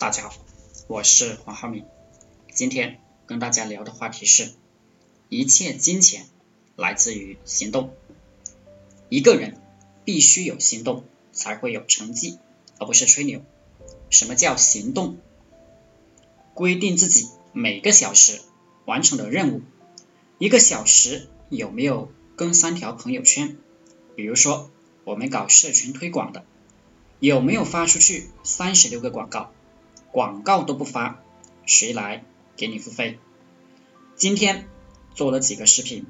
大家好，我是黄浩明。今天跟大家聊的话题是：一切金钱来自于行动。一个人必须有行动，才会有成绩，而不是吹牛。什么叫行动？规定自己每个小时完成的任务。一个小时有没有更三条朋友圈？比如说我们搞社群推广的，有没有发出去三十六个广告？广告都不发，谁来给你付费？今天做了几个视频？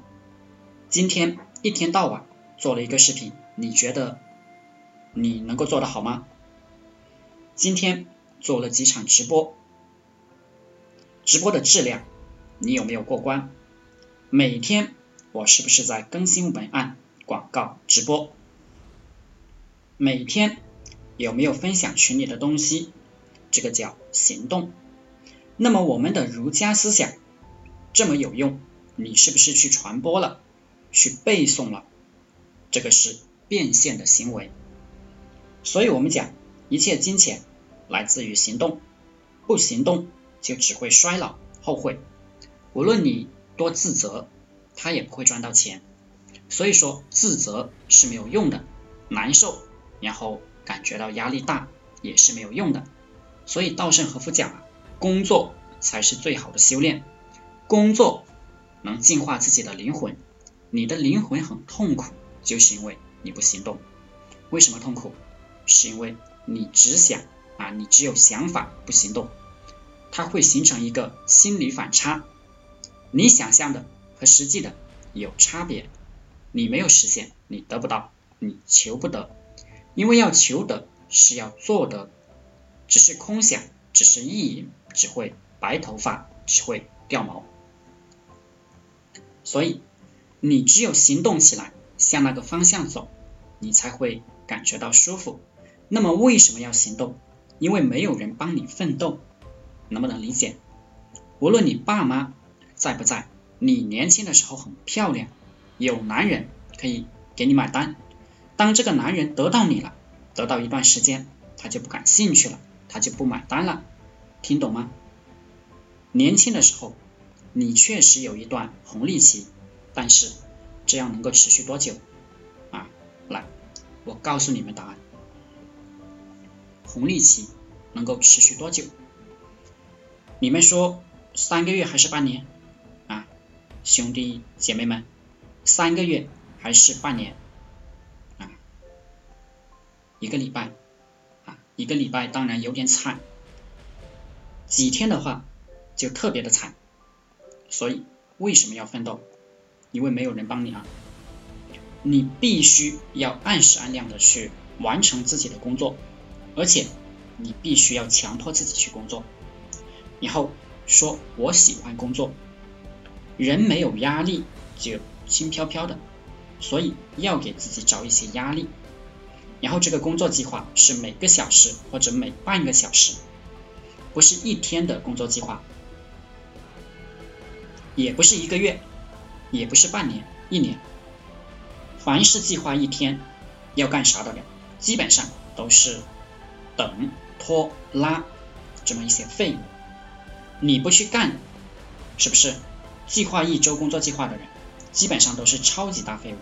今天一天到晚做了一个视频，你觉得你能够做得好吗？今天做了几场直播？直播的质量你有没有过关？每天我是不是在更新文案、广告、直播？每天有没有分享群里的东西？这个叫行动。那么我们的儒家思想这么有用，你是不是去传播了，去背诵了？这个是变现的行为。所以我们讲，一切金钱来自于行动，不行动就只会衰老后悔。无论你多自责，他也不会赚到钱。所以说自责是没有用的，难受，然后感觉到压力大也是没有用的。所以稻盛和夫讲啊，工作才是最好的修炼，工作能净化自己的灵魂。你的灵魂很痛苦，就是因为你不行动。为什么痛苦？是因为你只想啊，你只有想法不行动，它会形成一个心理反差。你想象的和实际的有差别，你没有实现，你得不到，你求不得，因为要求得是要做得。只是空想，只是意淫，只会白头发，只会掉毛。所以，你只有行动起来，向那个方向走，你才会感觉到舒服。那么，为什么要行动？因为没有人帮你奋斗，能不能理解？无论你爸妈在不在，你年轻的时候很漂亮，有男人可以给你买单。当这个男人得到你了，得到一段时间，他就不感兴趣了。他就不买单了，听懂吗？年轻的时候，你确实有一段红利期，但是这样能够持续多久？啊，来，我告诉你们答案。红利期能够持续多久？你们说三个月还是半年？啊，兄弟姐妹们，三个月还是半年？啊，一个礼拜。一个礼拜当然有点惨，几天的话就特别的惨，所以为什么要奋斗？因为没有人帮你啊，你必须要按时按量的去完成自己的工作，而且你必须要强迫自己去工作，然后说我喜欢工作，人没有压力就轻飘飘的，所以要给自己找一些压力。然后这个工作计划是每个小时或者每半个小时，不是一天的工作计划，也不是一个月，也不是半年、一年。凡是计划一天要干啥的了，基本上都是等、拖、拉这么一些废物。你不去干，是不是？计划一周工作计划的人，基本上都是超级大废物。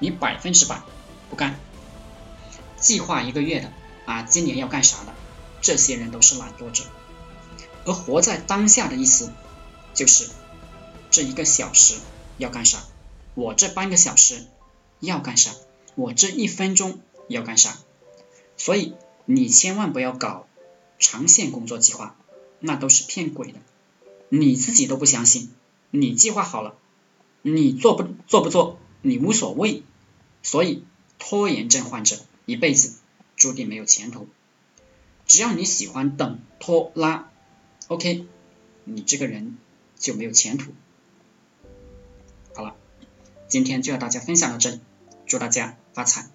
你百分之百不干。计划一个月的啊，今年要干啥的？这些人都是懒惰者。而活在当下的意思，就是这一个小时要干啥？我这半个小时要干啥？我这一分钟要干啥？所以你千万不要搞长线工作计划，那都是骗鬼的。你自己都不相信，你计划好了，你做不做不做你无所谓。所以拖延症患者。一辈子注定没有前途。只要你喜欢等拖拉，OK，你这个人就没有前途。好了，今天就和大家分享到这里，祝大家发财。